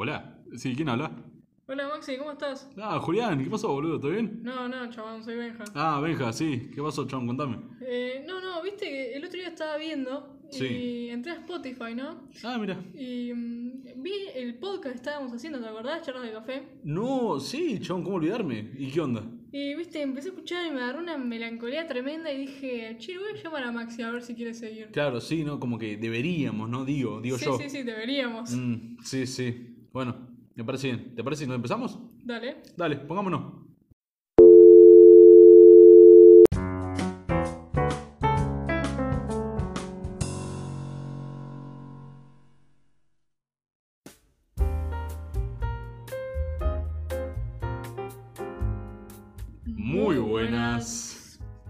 Hola. Sí, ¿quién habla? Hola Maxi, ¿cómo estás? Ah, Julián, ¿qué pasó, boludo? ¿Todo bien? No, no, chabón, soy Benja. Ah, Benja, sí. ¿Qué pasó, chabón? Contame. Eh, no, no, viste que el otro día estaba viendo y Sí. entré a Spotify, ¿no? Ah, mira. Y mm, vi el podcast que estábamos haciendo, ¿te acordás? Charlas de café. No, sí, chabón, ¿cómo olvidarme? ¿Y qué onda? Y viste, empecé a escuchar y me agarró una melancolía tremenda y dije, che, voy a llamar a Maxi a ver si quiere seguir. Claro, sí, ¿no? Como que deberíamos, ¿no? Digo, digo sí, yo. sí, sí, deberíamos. Mm, sí, sí. Bueno, me parece bien. ¿Te parece si nos empezamos? Dale. Dale, pongámonos. Muy buenas.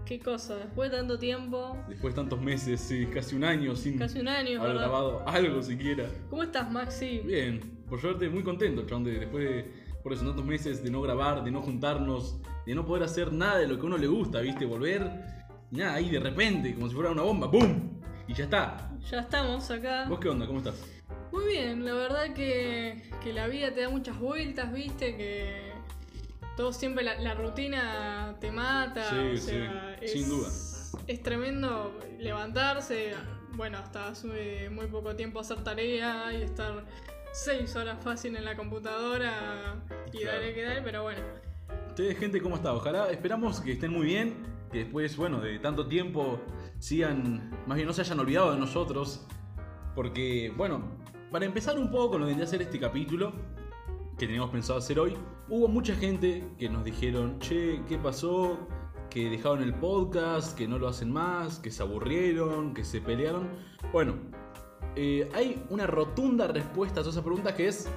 Qué cosa, después de tanto tiempo, Después de tantos meses, sí, casi un año sin casi un año, haber ¿verdad? grabado algo siquiera. ¿Cómo estás, Maxi? Bien, por suerte muy contento, de, después de por eso tantos meses de no grabar, de no juntarnos, de no poder hacer nada de lo que a uno le gusta, ¿viste? Volver y nada, ahí de repente, como si fuera una bomba, ¡pum! Y ya está. Ya estamos acá. ¿Vos qué onda? ¿Cómo estás? Muy bien, la verdad que, que la vida te da muchas vueltas, viste, que todo siempre la, la rutina te mata. Sí, o sea, sí, es, sin duda. Es tremendo levantarse, bueno, hasta hace muy poco tiempo hacer tarea y estar seis horas fácil en la computadora y Claro. dale que dale, pero bueno. Ustedes, gente, ¿cómo está? Ojalá, esperamos que estén muy bien, que después, bueno, de tanto tiempo sigan, más bien no se hayan olvidado de nosotros, porque, bueno, para empezar un poco con lo que a ser este capítulo, que teníamos pensado hacer hoy, hubo mucha gente que nos dijeron, che, ¿qué pasó? Que dejaron el podcast, que no lo hacen más, que se aburrieron, que se pelearon. Bueno, eh, hay una rotunda respuesta a todas esas preguntas que es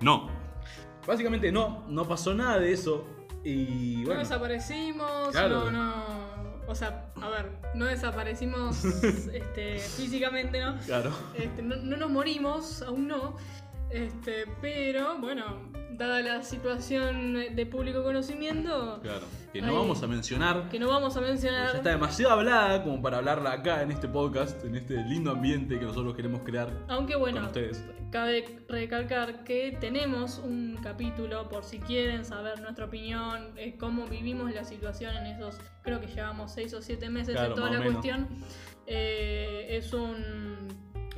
no. Básicamente no, no pasó nada de eso. Y No bueno, desaparecimos, Claro. no, no. O sea, a ver, no desaparecimos este, físicamente, ¿no? claro. Este, no, no nos morimos, aún no. Este, pero bueno, dada la situación de público conocimiento, Claro. Que no vamos a mencionar. que no vamos a mencionar. Ya está demasiado hablada como para hablarla acá en este podcast, en este lindo ambiente que nosotros queremos crear Aunque con bueno, ustedes. cabe recalcar que tenemos un capítulo por si quieren saber nuestra opinión, eh, cómo vivimos la situación en esos, creo que llevamos 6 o 7 meses Claro, en toda la cuestión. Eh, es un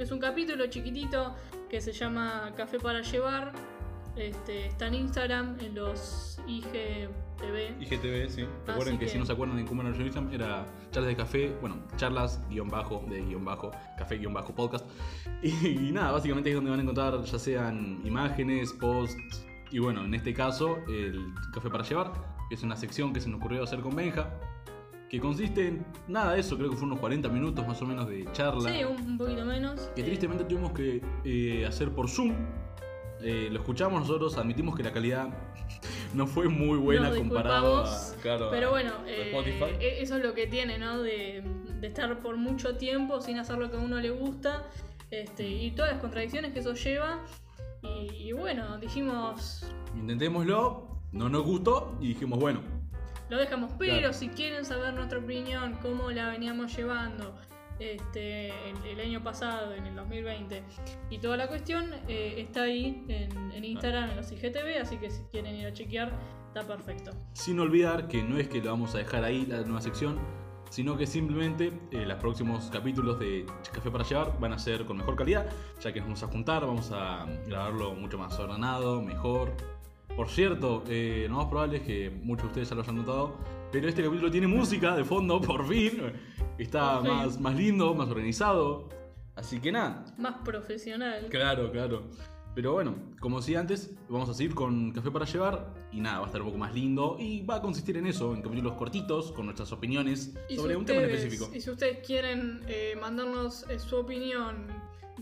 es un capítulo chiquitito que se llama Café para llevar. Este, está en Instagram, en los IGTV. IGTV, sí. Recuerden que, que- si no se acuerdan de cómo era nuestro Instagram, era charlas de café, bueno, charlas guion bajo, de guion bajo, café guion bajo podcast. Y, y nada, básicamente es donde van a encontrar ya sean imágenes, posts, y bueno, en este caso, el café para llevar, que es una sección que se nos ocurrió hacer con Benja, que consiste en nada de eso, creo que fue unos 40 minutos más o menos de charla. Sí, un, un poquito menos. que tristemente tuvimos que eh, hacer por Zoom. Eh, lo escuchamos nosotros, admitimos que la calidad no fue muy buena comparado a, claro, Pero bueno, a eh, Spotify. e- eso es lo que tiene, ¿no? De, de estar por mucho tiempo sin hacer lo que a uno le gusta este, y todas las contradicciones que eso lleva. Y, y bueno, dijimos, Intentémoslo, no nos gustó y dijimos, bueno, lo dejamos, pero Claro. si quieren saber nuestra opinión, cómo la veníamos llevando este, el, el año pasado, en el 2020, y toda la cuestión, eh, está ahí en, en Instagram, en los IGTV, así que si quieren ir a chequear, está perfecto. sin olvidar que no es que lo vamos a dejar ahí la nueva sección, sino que simplemente eh, los próximos capítulos de Café para Llevar van a ser con mejor calidad, ya que nos vamos a juntar, vamos a grabarlo mucho más ordenado, mejor. Por cierto, eh, lo más probable es que muchos de ustedes ya lo hayan notado, pero este capítulo tiene música de fondo, por fin. Está Por fin. más, más lindo, más organizado. Así que nada, Más profesional. Claro, claro. Pero bueno, como decía antes, vamos a seguir con Café para Llevar y nada, va a estar un poco más lindo y va a consistir en eso, en capítulos cortitos con nuestras opiniones sobre si un tema en específico. Y si ustedes quieren eh, mandarnos eh, su opinión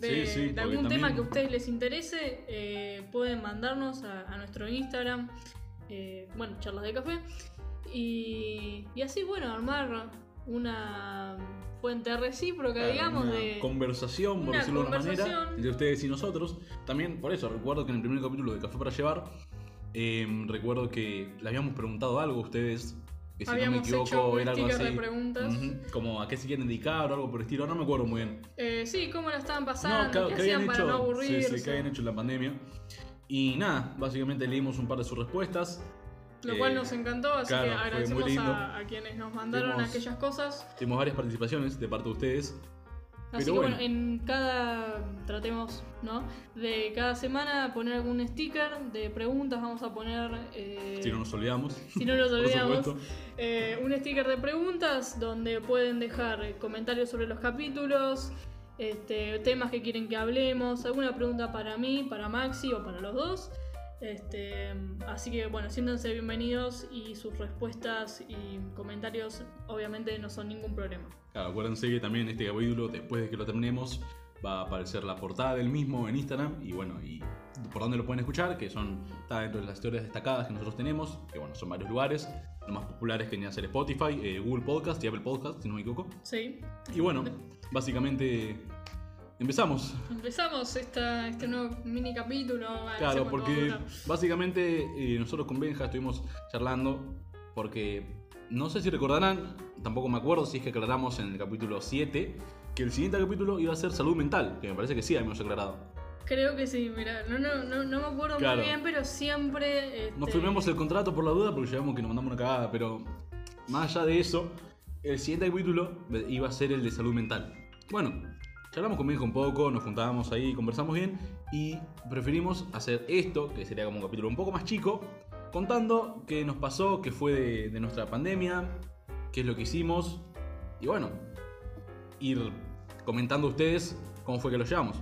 de, Sí, sí, de porque algún también- tema que a ustedes les interese, eh, pueden mandarnos a, a nuestro Instagram, eh, bueno, charlas de café. Y, y así, bueno, armar una fuente recíproca, digamos, una de... conversación, por una decirlo de alguna manera, entre ustedes y nosotros. También, por eso, recuerdo que en el primer capítulo de Café para Llevar, eh, recuerdo que le habíamos preguntado algo a ustedes, que si Habíamos no me equivoco hecho era algo así. de preguntas. Como a qué se quieren dedicar o algo por el estilo, no me acuerdo muy bien. Eh, sí, cómo la estaban pasando, No, que, qué que hacían hecho, para no aburrirse. sí, que habían hecho en la pandemia. Y nada, básicamente leímos un par de sus respuestas. Lo Eh, cual nos encantó, así claro, que agradecemos a, a quienes nos mandaron Tuvimos- aquellas cosas. Tuvimos varias participaciones de parte de ustedes. Así Pero que bueno, bueno. en cada, tratemos, ¿no? De cada semana poner algún sticker de preguntas, vamos a poner, eh, Si no nos olvidamos. si no nos olvidamos, eh, un sticker de preguntas donde pueden dejar eh, comentarios sobre los capítulos, este, temas que quieren que hablemos, alguna pregunta para mí, para Maxi o para los dos. Este, así que bueno, siéntanse bienvenidos y sus respuestas y comentarios obviamente no son ningún problema. Claro, acuérdense que también este capítulo, después de que lo terminemos, va a aparecer la portada del mismo en Instagram. Y bueno, y por dónde lo pueden escuchar, que son, está dentro de las historias destacadas que nosotros tenemos, que bueno, son varios lugares. Los más populares que vienen a ser Spotify, eh, Google Podcast y Apple Podcast, si no me equivoco. Sí, Y bueno, básicamente empezamos. empezamos esta, este nuevo mini capítulo. Claro, porque básicamente eh, nosotros con Benja estuvimos charlando porque no sé si recordarán, tampoco me acuerdo si es que aclaramos en el capítulo 7 que el siguiente capítulo iba a ser salud mental, que me parece que sí habíamos aclarado. Creo que sí, mira, no, no, no, no me acuerdo Claro. muy bien, pero siempre... Este, firmemos el contrato por la duda porque llevamos que nos mandamos una cagada, pero más allá de eso, el siguiente capítulo iba a ser el de salud mental. Bueno, charlamos con Benja un poco, nos juntábamos ahí, conversamos bien y preferimos hacer esto, que sería como un capítulo un poco más chico, contando qué nos pasó, qué fue de, de nuestra pandemia, qué es lo que hicimos y bueno, ir comentando a ustedes cómo fue que lo llevamos.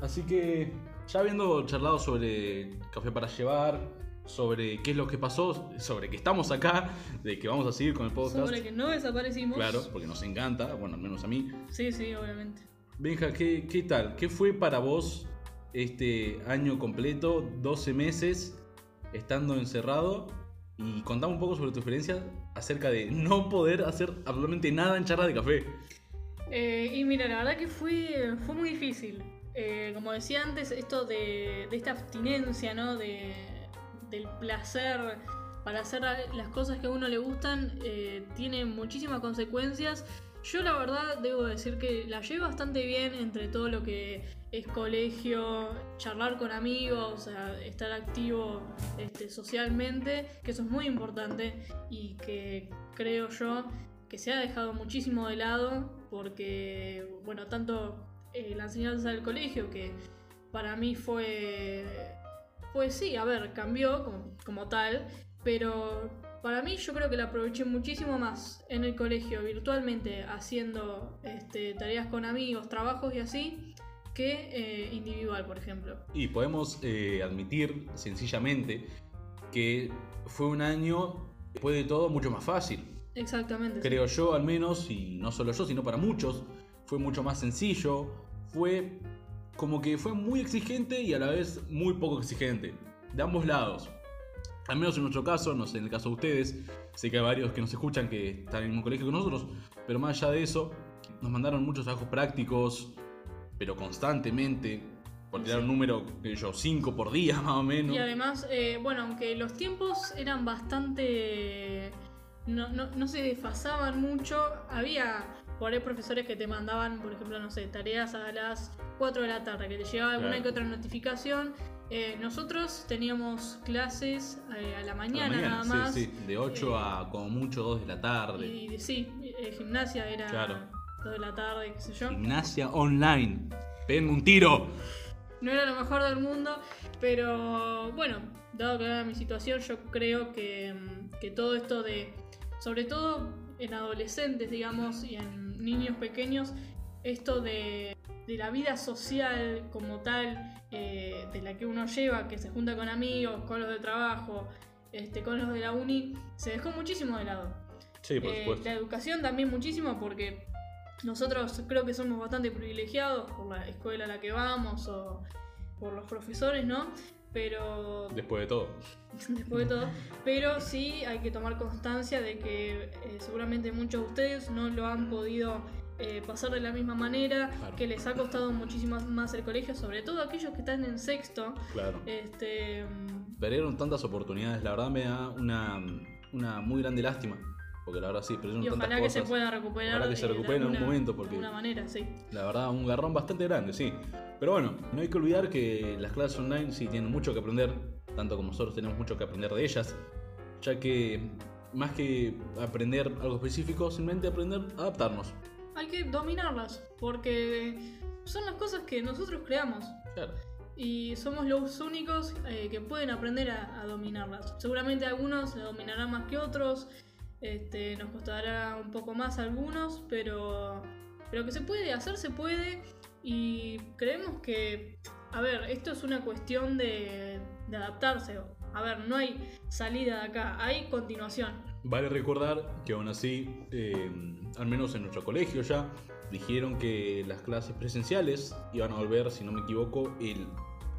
Así que ya habiendo charlado sobre café para llevar, sobre qué es lo que pasó, sobre que estamos acá, de que vamos a seguir con el podcast. Sobre que no desaparecimos. Claro, porque nos encanta, bueno, al menos a mí. Sí, sí, obviamente. Benja, ¿qué, qué tal? ¿Qué fue para vos este año completo, 12 meses, estando encerrado? Y contame un poco sobre tu experiencia acerca de no poder hacer absolutamente nada en charla de café. Eh, y mira, la verdad que fue, fue muy difícil. Eh, como decía antes, esto de, de esta abstinencia, ¿no? De, del placer para hacer las cosas que a uno le gustan, eh, tiene muchísimas consecuencias. Yo la verdad debo decir que la llevo bastante bien entre todo lo que es colegio, charlar con amigos, o sea, estar activo este, socialmente, que eso es muy importante y que creo yo que se ha dejado muchísimo de lado porque, bueno, tanto eh, la enseñanza del colegio, que para mí fue, pues sí, a ver, cambió como, como tal, pero para mí yo creo que la aproveché muchísimo más en el colegio, virtualmente, haciendo este, tareas con amigos, trabajos y así, que eh, individual, por ejemplo. Y podemos eh, admitir sencillamente que fue un año, después de todo, mucho más fácil. Exactamente. sí. Creo yo al menos, y no solo yo, sino para muchos, fue mucho más sencillo, fue como que fue muy exigente y a la vez muy poco exigente, de ambos lados. Al menos en nuestro caso, no sé, en el caso de ustedes, sé que hay varios que nos escuchan que están en el mismo colegio que nosotros, pero más allá de eso, nos mandaron muchos trabajos prácticos, pero constantemente, por tirar un número, que yo, 5 por día más o menos. Y además, eh, bueno, aunque los tiempos eran bastante... No, no, no se desfasaban mucho, había por ahí profesores que te mandaban, por ejemplo, no sé, tareas a las 4 de la tarde, que te llegaba alguna Claro. que otra notificación. Eh, nosotros teníamos clases eh, a la A la mañana, nada más. sí, sí, de 8 Eh, a como mucho 2 de la tarde. Y, sí, eh, gimnasia era Claro. 2 de la tarde, qué sé yo. Gimnasia online. Peguen un tiro. No era lo mejor del mundo, pero bueno, dado que era mi situación, yo creo que, que todo esto de, sobre todo en adolescentes, digamos, y en niños pequeños, esto de, de la vida social como tal, eh, de la que uno lleva, que se junta con amigos, con los del trabajo, este, con los de la uni, se dejó muchísimo de lado. Sí, por Eh, supuesto. la educación también muchísimo porque nosotros creo que somos bastante privilegiados por la escuela a la que vamos o por los profesores, ¿no? Pero Después de todo. después de todo, pero sí hay que tomar constancia de que eh, seguramente muchos de ustedes no lo han podido eh, pasar de la misma manera, Claro. que les ha costado muchísimo más el colegio, sobre todo aquellos que están en sexto. Claro. Este, mm, Perdieron tantas oportunidades. La verdad me da una, una muy grande lástima. Porque la verdad sí, pero Y ojalá que se pueda recuperar. Ojalá que se recupere en algún momento, porque- De alguna manera, sí. La verdad, un garrón bastante grande, sí. Pero bueno, no hay que olvidar que las clases online sí tienen mucho que aprender, tanto como nosotros tenemos mucho que aprender de ellas, ya que más que aprender algo específico, simplemente aprender a adaptarnos. Hay que dominarlas, porque son las cosas que nosotros creamos. Claro. Y somos los únicos eh, que pueden aprender a, a dominarlas. Seguramente algunos la dominarán más que otros. Este, nos costará un poco más algunos, pero, pero que se puede, hacer se puede. Y creemos que, a ver, esto es una cuestión de, adaptarse. A ver, no hay salida de acá, hay continuación. Vale recordar que aún así, eh, al menos en nuestro colegio ya, dijeron que las clases presenciales iban a volver, si no me equivoco, el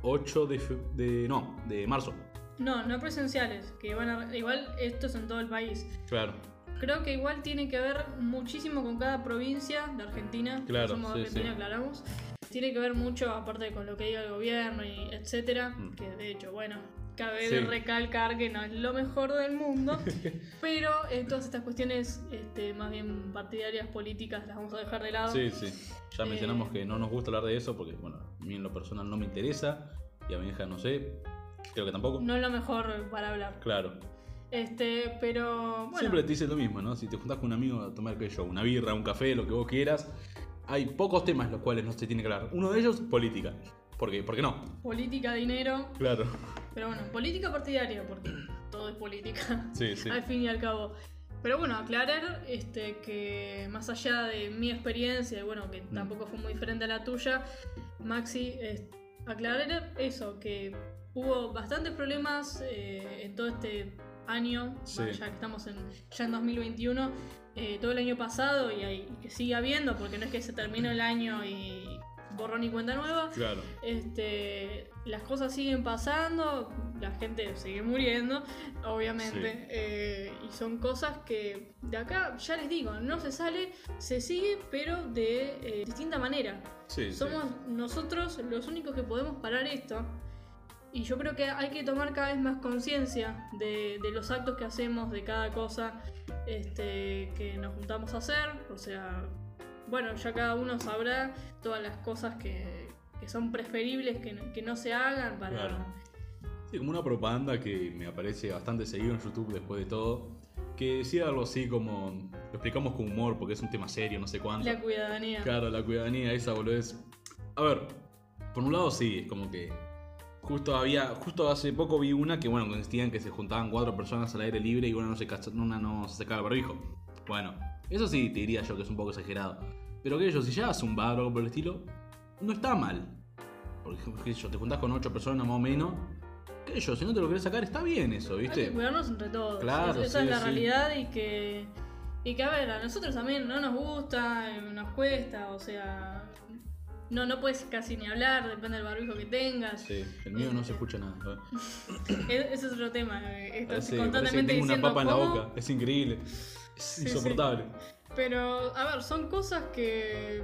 8 de, de, no, de marzo. No, no presenciales, que van a, igual esto es en todo el país. Claro. Creo que igual tiene que ver muchísimo con cada provincia de Argentina. Claro, somos sí, Argentina, sí. aclaramos. Tiene que ver mucho, aparte con lo que diga el gobierno y etcétera. Mm. Que de hecho, bueno, cabe Sí. recalcar que no es lo mejor del mundo. pero eh, todas estas cuestiones, este, más bien partidarias, políticas, las vamos a dejar de lado. Sí, sí. Ya Eh, mencionamos que no nos gusta hablar de eso porque, bueno, a mí en lo personal no me interesa y a mi hija no sé, creo que tampoco. No es lo mejor para hablar. Claro. Este, pero bueno. Siempre te dice lo mismo, ¿no? Si te juntás con un amigo a tomar, qué yo, una birra, un café, lo que vos quieras, hay pocos temas los cuales no se tiene que hablar. Uno de ellos, política. ¿Por qué? ¿Por qué no? Política, dinero. Claro. Pero bueno, política partidaria, porque todo es política. Sí, sí. al fin y al cabo. Pero bueno, aclarar este, que más allá de mi experiencia, y bueno, que Mm. tampoco fue muy diferente a la tuya, Maxi, es- aclarar eso, que hubo bastantes problemas eh, en todo este año, Sí. bueno, ya que estamos en, ya en 2021, eh, todo el año pasado y, y que sigue habiendo, porque no es que se terminó el año y borrón y cuenta nueva. Claro. Este, las cosas siguen pasando, la gente sigue muriendo, obviamente, Sí. eh, y son cosas que de acá, ya les digo, no se sale, se sigue, pero de eh, distinta manera. Sí, sí. Somos nosotros los únicos que podemos parar esto. Y yo creo que hay que tomar cada vez más conciencia de, de los actos que hacemos, de cada cosa este, que nos juntamos a hacer. O sea, bueno, ya cada uno sabrá todas las cosas que, que son preferibles que, no- que no se hagan para... Claro. Sí, como una propaganda que me aparece bastante seguido en YouTube después de todo. Que decía algo así como. Lo explicamos con humor porque es un tema serio, no sé cuánto. La cuidadanía. Claro, la cuidadanía, esa boludez. A ver, por un lado sí, es como que. Justo había. Justo hace poco vi una que, bueno, consistía en que se juntaban cuatro personas al aire libre y una no se, una no se sacaba el barbijo. Bueno, eso sí te diría yo que es un poco exagerado. Pero que yo, si ya haces un bar o algo por el estilo, no está mal. Porque, qué sé yo, te juntás con ocho personas más o menos. Que yo, si no te lo querés sacar, está bien eso, Hay ¿viste? que cuidarnos entre todos. Claro, Es- esa sí, es la sí. realidad y que, y que, a ver, a nosotros también no nos gusta, eh, nos cuesta, o sea, no, no puedes casi ni hablar, depende del barbijo que tengas. Sí, el mío no se escucha nada. Ese es otro tema. eh, Estás que constantemente tengo una diciendo papa en la boca, es increíble. Es sí. insoportable. Pero, a ver, son cosas que,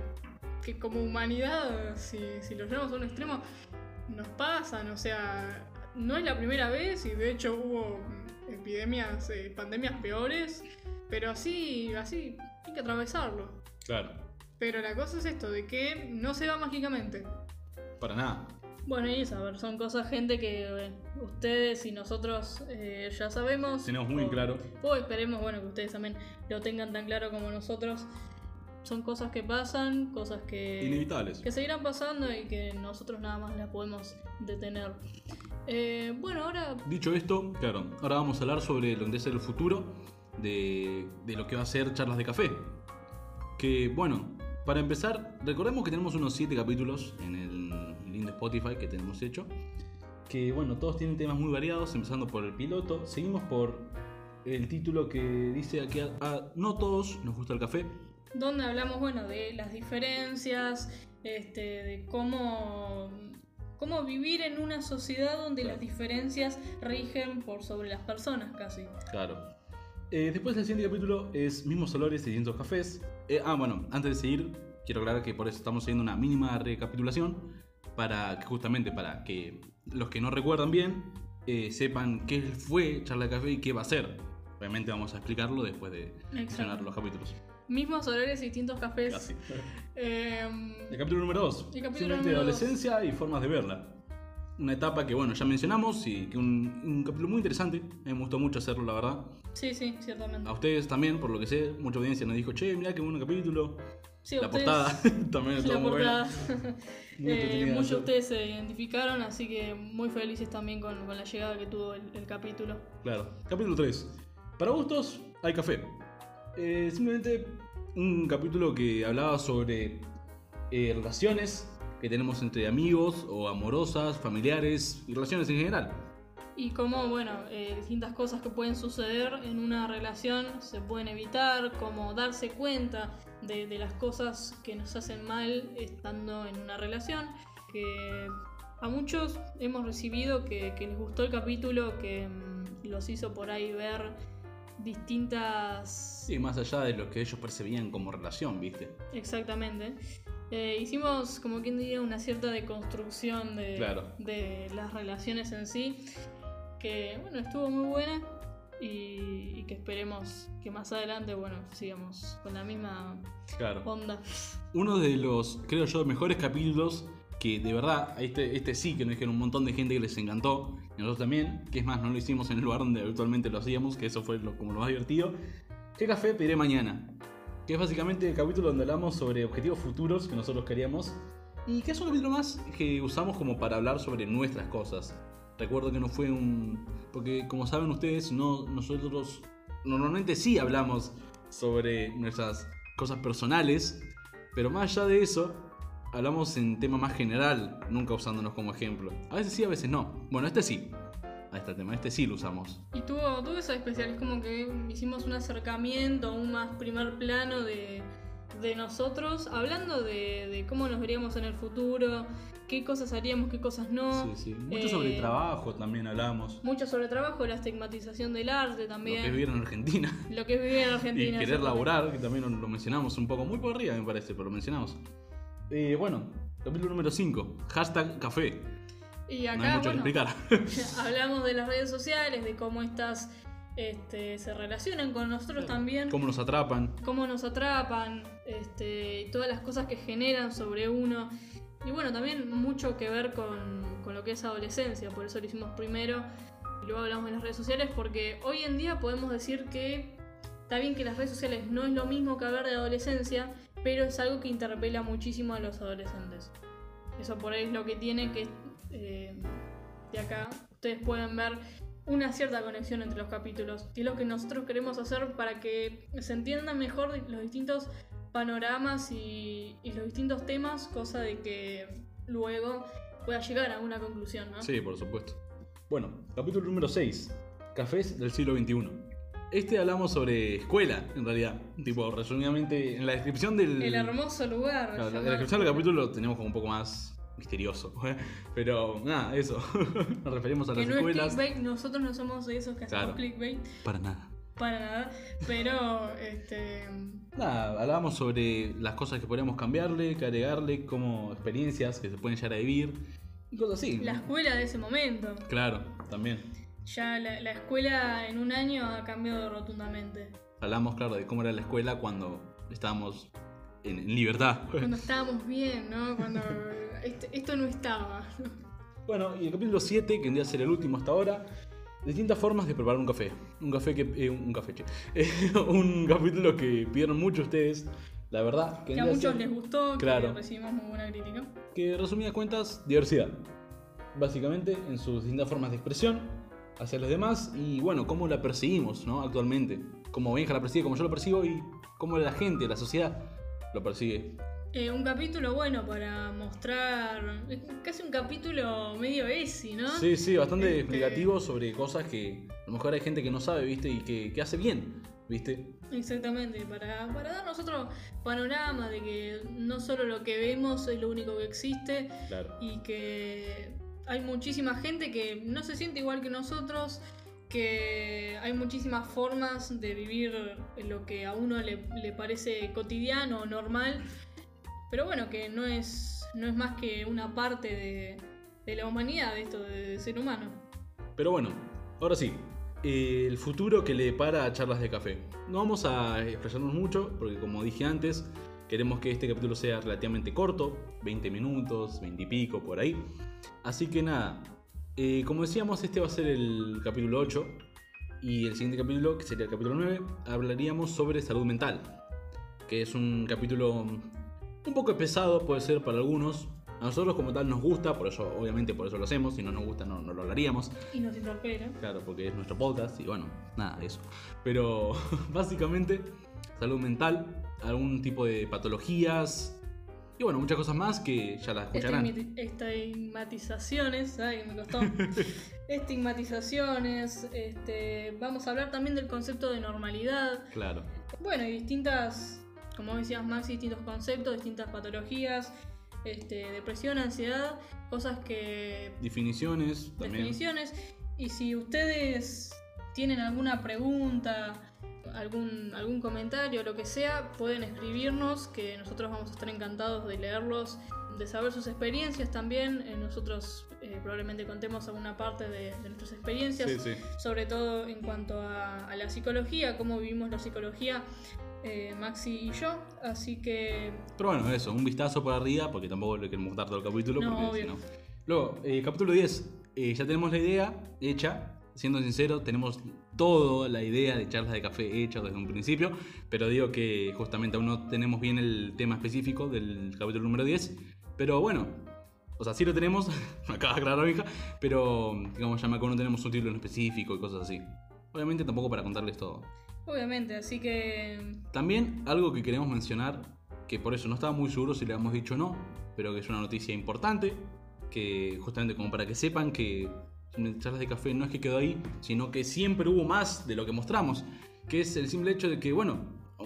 que como humanidad, si, si lo llevamos a un extremo, nos pasan. O sea, no es la primera vez y de hecho hubo epidemias, eh, pandemias peores, pero así, así hay que atravesarlo. Claro, Pero la cosa es esto, de que no se va mágicamente. para nada. Bueno, y eso, a ver, son cosas, gente, que eh, ustedes y nosotros eh, ya sabemos. Tenemos muy o- claro. O esperemos, bueno, que ustedes también lo tengan tan claro como nosotros. Son cosas que pasan, cosas que, Inevitables. que seguirán pasando y que nosotros nada más las podemos detener. Eh, bueno, ahora Dicho esto, claro, ahora vamos a hablar sobre lo que es el futuro de, de lo que va a ser charlas de café. Que bueno, para empezar, recordemos que tenemos unos 7 capítulos en el link de Spotify que tenemos hecho. Que bueno, todos tienen temas muy variados, empezando por el piloto. Seguimos por el título que dice aquí, a- a- no todos nos gusta el café. donde hablamos, bueno, de las diferencias, este, de cómo, cómo vivir en una sociedad donde las diferencias rigen por sobre las personas casi. Claro. Eh, después el siguiente capítulo es Mismos olores y distintos cafés. Eh, ah, bueno, antes de seguir, quiero aclarar que por eso estamos haciendo una mínima recapitulación. Para que justamente para que los que no recuerdan bien eh, sepan qué fue charla de café y qué va a ser. obviamente vamos a explicarlo después de mencionar los capítulos. Mismos horarios y distintos cafés. Casi. Em, El capítulo número 2. El capítulo Simplemente número dos. adolescencia y formas de verla. Una etapa que, bueno, ya mencionamos y que un, un capítulo muy interesante. A mí me gustó mucho hacerlo, la verdad. Sí, sí, ciertamente. A ustedes también, por lo que sé, mucha audiencia nos dijo, che, mirá qué bueno capítulo. Sí, la ustedes- portada también estuvo La muy buena. portada. Muy Eh, muchos de ustedes se identificaron, así que muy felices también con, con la llegada que tuvo el, el capítulo. Claro. Capítulo 3. Para gustos, hay café. Eh, simplemente un capítulo que hablaba sobre eh, relaciones que tenemos entre amigos o amorosas, familiares y relaciones en general. Y cómo, bueno, eh, distintas cosas que pueden suceder en una relación se pueden evitar, como darse cuenta de, de las cosas que nos hacen mal estando en una relación. Que a muchos hemos recibido que, que les gustó el capítulo, que mm, los hizo por ahí ver distintas... Sí, más allá de lo que ellos percibían como relación, ¿viste? Exactamente. Eh, hicimos, como quien diría, una cierta deconstrucción de, Claro. de las relaciones en sí, que bueno, estuvo muy buena y, y que esperemos que más adelante, bueno, sigamos con la misma Claro. onda. Uno de los, creo yo, mejores capítulos que de verdad, este, este sí que nos dijeron un montón de gente que les encantó, y nosotros también, que es más, no lo hicimos en el lugar donde habitualmente lo hacíamos, que eso fue lo, como lo más divertido. ¿Qué café pediré mañana? Que es básicamente el capítulo donde hablamos sobre objetivos futuros que nosotros queríamos. Y que es un capítulo más que usamos como para hablar sobre nuestras cosas. Recuerdo que no fue un... Porque como saben ustedes, no, nosotros normalmente sí hablamos sobre nuestras cosas personales, pero más allá de eso, hablamos en tema más general, nunca usándonos como ejemplo. A veces sí, a veces no. Bueno, este sí. A este tema, este sí lo usamos. Y tuvo, tuvo eso especial, es como que hicimos un acercamiento, un más primer plano de, de nosotros, hablando de, de cómo nos veríamos en el futuro, qué cosas haríamos, qué cosas no. Sí, sí. Mucho Eh, sobre trabajo también hablamos. Mucho sobre trabajo, la estigmatización del arte Lo también. que es vivir en Argentina. Lo que es vivir en Y Argentina. querer exactamente. laburar, que también lo, lo mencionamos un poco, muy por arriba me parece, pero lo mencionamos. Eh, bueno, capítulo número 5, hashtag café. Y no hay acá, mucho bueno, que explicar. hablamos de las redes sociales, de cómo estas este, se relacionan con nosotros también. Cómo nos atrapan. cómo nos atrapan, este, y todas las cosas que generan sobre uno. Y bueno, también mucho que ver con, con lo que es adolescencia, por eso lo hicimos primero y luego hablamos de las redes sociales, porque hoy en día podemos decir que está bien que las redes sociales no es lo mismo que hablar de adolescencia, pero es algo que interpela muchísimo a los adolescentes. Eso por ahí es lo que tiene que eh, de acá ustedes pueden ver una cierta conexión entre los capítulos y es lo que nosotros queremos hacer para que se entiendan mejor los distintos panoramas y, y los distintos temas, cosa de que luego pueda llegar a una conclusión, ¿no? Sí, por supuesto. Bueno, capítulo número 6, cafés del siglo XXI. Este hablamos sobre escuela, en realidad. Tipo, resumidamente, en la descripción del... El hermoso lugar. Claro, la, la descripción del capítulo lo teníamos como un poco más misterioso. Pero nada, eso. Nos referimos a Que las no es escuelas. clickbait, nosotros no somos de esos que hacemos clickbait Para nada. para nada, pero este Nada, hablábamos sobre las cosas que podríamos cambiarle, que agregarle, como experiencias que se pueden llegar a vivir y cosas así. la escuela de ese momento. Claro, también. Ya la, la escuela en un año ha cambiado rotundamente. Hablamos, claro, de cómo era la escuela cuando estábamos en, en libertad. Cuando estábamos bien, ¿no? Cuando este- esto no estaba. Bueno, y el capítulo 7, que vendría a ser el último hasta ahora, distintas formas de preparar un café. Un café que. eh, un café, che. Eh, un capítulo que pidieron mucho ustedes, la verdad. Que a vendría muchos ser- les gustó, Claro. que recibimos muy buena crítica. Que resumidas cuentas, diversidad. Básicamente, en sus distintas formas de expresión hacia los demás y bueno, cómo la percibimos, ¿no? Actualmente. Cómo Benja la percibe, cómo yo lo percibo y cómo la gente, la sociedad lo percibe. Eh, un capítulo bueno para mostrar. Casi un capítulo medio esi, ¿no? Sí, sí, bastante Este- explicativo sobre cosas que a lo mejor hay gente que no sabe, ¿viste? Y que, que hace bien, ¿viste? Exactamente, para, para darnos otro panorama de que no solo lo que vemos es lo único que existe Claro. y que hay muchísima gente que no se siente igual que nosotros, que hay muchísimas formas de vivir lo que a uno le, le parece cotidiano o normal, pero bueno, que no es, no es más que una parte de, de la humanidad, de esto de ser humano. Pero bueno, ahora sí, el futuro que le depara a charlas de café. No vamos a expresarnos mucho, porque como dije antes, queremos que este capítulo sea relativamente corto, 20 minutos, 20 y pico, por ahí. Así que nada, eh, como decíamos, este va a ser el capítulo 8. Y el siguiente capítulo, que sería el capítulo 9, hablaríamos sobre salud mental. Que es un capítulo un poco pesado, puede ser para algunos, a nosotros como tal nos gusta, por eso, obviamente por eso lo hacemos, si no nos gusta no, no lo hablaríamos. Y nos interpela. Claro, porque es nuestro podcast y bueno, nada de eso. Pero básicamente, salud mental, algún tipo de patologías y bueno, muchas cosas más que ya las escucharán. Estigmatizaciones, ay, me costó. Estigmatizaciones, este, vamos a hablar también del concepto de normalidad. Claro. Bueno, y distintas, como decías Max, distintos conceptos, distintas patologías este, depresión, ansiedad, cosas que... Definiciones. Definiciones. Y si ustedes tienen alguna pregunta, algún, algún comentario, lo que sea, pueden escribirnos, que nosotros vamos a estar encantados de leerlos, de saber sus experiencias también. Eh, nosotros eh, probablemente contemos alguna parte de, nuestras experiencias, sobre todo en cuanto a, a, la psicología, cómo vivimos la psicología eh, Maxi y yo, así que... Pero bueno, eso, un vistazo por arriba, porque tampoco le queremos dar todo el capítulo. No, porque, Luego, eh, capítulo 10, eh, ya tenemos la idea hecha, siendo sincero, tenemos toda la idea de charlas de café hecha desde un principio, pero digo que justamente aún no tenemos bien el tema específico del capítulo número 10, pero bueno, o sea, sí lo tenemos, me acaba de aclarar hija, pero digamos, ya me acuerdo, no tenemos un título en específico y cosas así. Obviamente tampoco para contarles todo. Obviamente, así que... También algo que queremos mencionar, que por eso no estaba muy seguro si le hemos dicho o no, pero que es una noticia importante, que justamente como para que sepan que charlas de café no es que quedó ahí, sino que siempre hubo más de lo que mostramos, que es el simple hecho de que, bueno,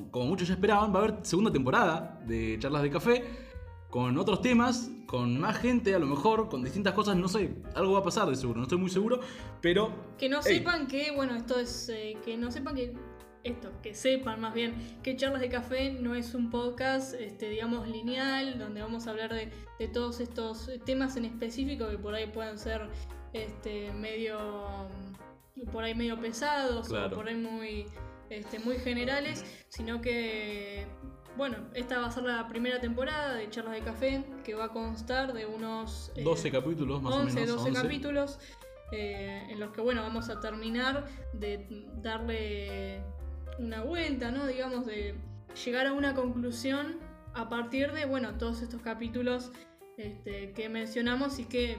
como muchos ya esperaban, va a haber segunda temporada de charlas de café, con otros temas, con más gente a lo mejor, con distintas cosas, no sé, algo va a pasar de seguro, no estoy muy seguro, pero... Que no sepan que, bueno, esto es, eh, que no sepan que esto, que sepan más bien que Charlas de Café no es un podcast, este, digamos, lineal, donde vamos a hablar de, todos estos temas en específico que por ahí pueden ser este, medio, por ahí medio pesados o por ahí muy, este, muy generales, sino que, bueno, esta va a ser la primera temporada de Charlas de Café, que va a constar de unos... 12 eh, capítulos más o menos. 12 capítulos. Eh, en los que bueno vamos a terminar de darle una vuelta, ¿no? Digamos, de llegar a una conclusión a partir de, bueno, todos estos capítulos este, que mencionamos y que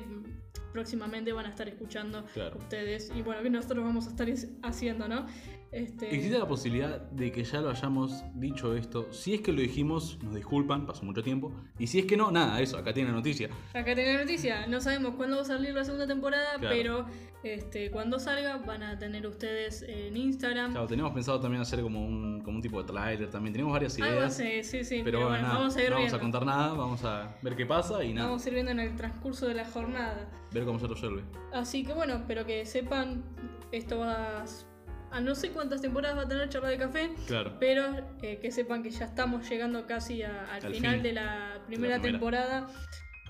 próximamente van a estar escuchando ustedes y bueno, que nosotros vamos a estar haciendo, ¿no? Este... Existe la posibilidad de que ya lo hayamos dicho esto. Si es que lo dijimos, nos disculpan, pasó mucho tiempo. Y si es que no, nada, eso, acá tiene la noticia. Acá tiene la noticia. No sabemos cuándo va a salir la segunda temporada, pero este, cuando salga van a tener ustedes en Instagram. Claro, teníamos pensado también hacer como un, como un tipo de trailer también. Tenemos varias ideas. sí, sí, sí. Pero, bueno, vamos a ir no vamos a contar nada, vamos a ver qué pasa y nada. Vamos a ir viendo en el transcurso de la jornada. Ver cómo se resuelve. Así que bueno, pero que sepan, esto va a a no sé cuántas temporadas va a tener Charla de Café, pero eh, que sepan que ya estamos llegando casi al, final de la primera, temporada.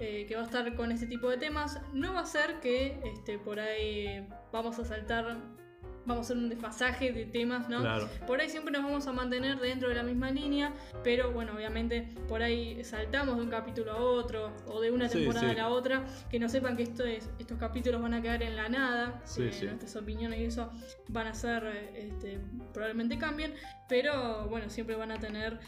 Eh, que va a estar con este tipo de temas. No va a ser que este, por ahí vamos a saltar vamos a hacer un desfasaje de temas, ¿no? Por ahí siempre nos vamos a mantener dentro de la misma línea, pero bueno, obviamente por ahí saltamos de un capítulo a otro o de una temporada a la otra, que no sepan que esto estos capítulos van a quedar en la nada, eh, nuestras opiniones y eso van a ser, este, probablemente cambien, pero bueno, siempre van a tener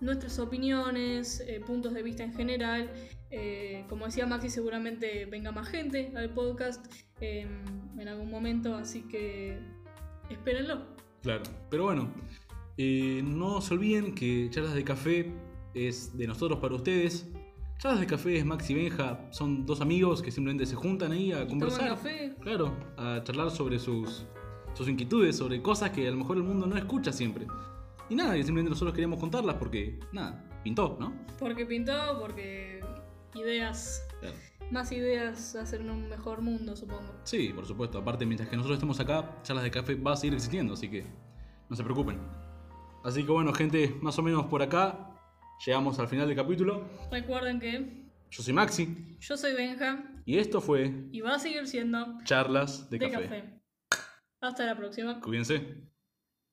nuestras opiniones, eh, puntos de vista en general. Eh, como decía Maxi, seguramente venga más gente al podcast en algún momento, así que espérenlo. Claro, pero bueno, eh, no se olviden que Charlas de Café es de nosotros para ustedes. Charlas de Café es Max y Benja, son dos amigos que simplemente se juntan ahí a conversar. Café. Claro, a charlar sobre sus, sus inquietudes, sobre cosas que a lo mejor el mundo no escucha siempre. Y nada, y simplemente nosotros queríamos contarlas porque, nada, pintó, ¿no? Porque pintó, porque ideas. Más ideas hacer un mejor mundo, supongo. Sí, por supuesto. Aparte, mientras que nosotros estemos acá, charlas de café va a seguir existiendo, así que no se preocupen. Así que bueno, gente, más o menos por acá llegamos al final del capítulo. Recuerden que yo soy Maxi. Yo soy Benja. Y esto fue. Y va a seguir siendo. Charlas de, café. Hasta la próxima. Cuídense.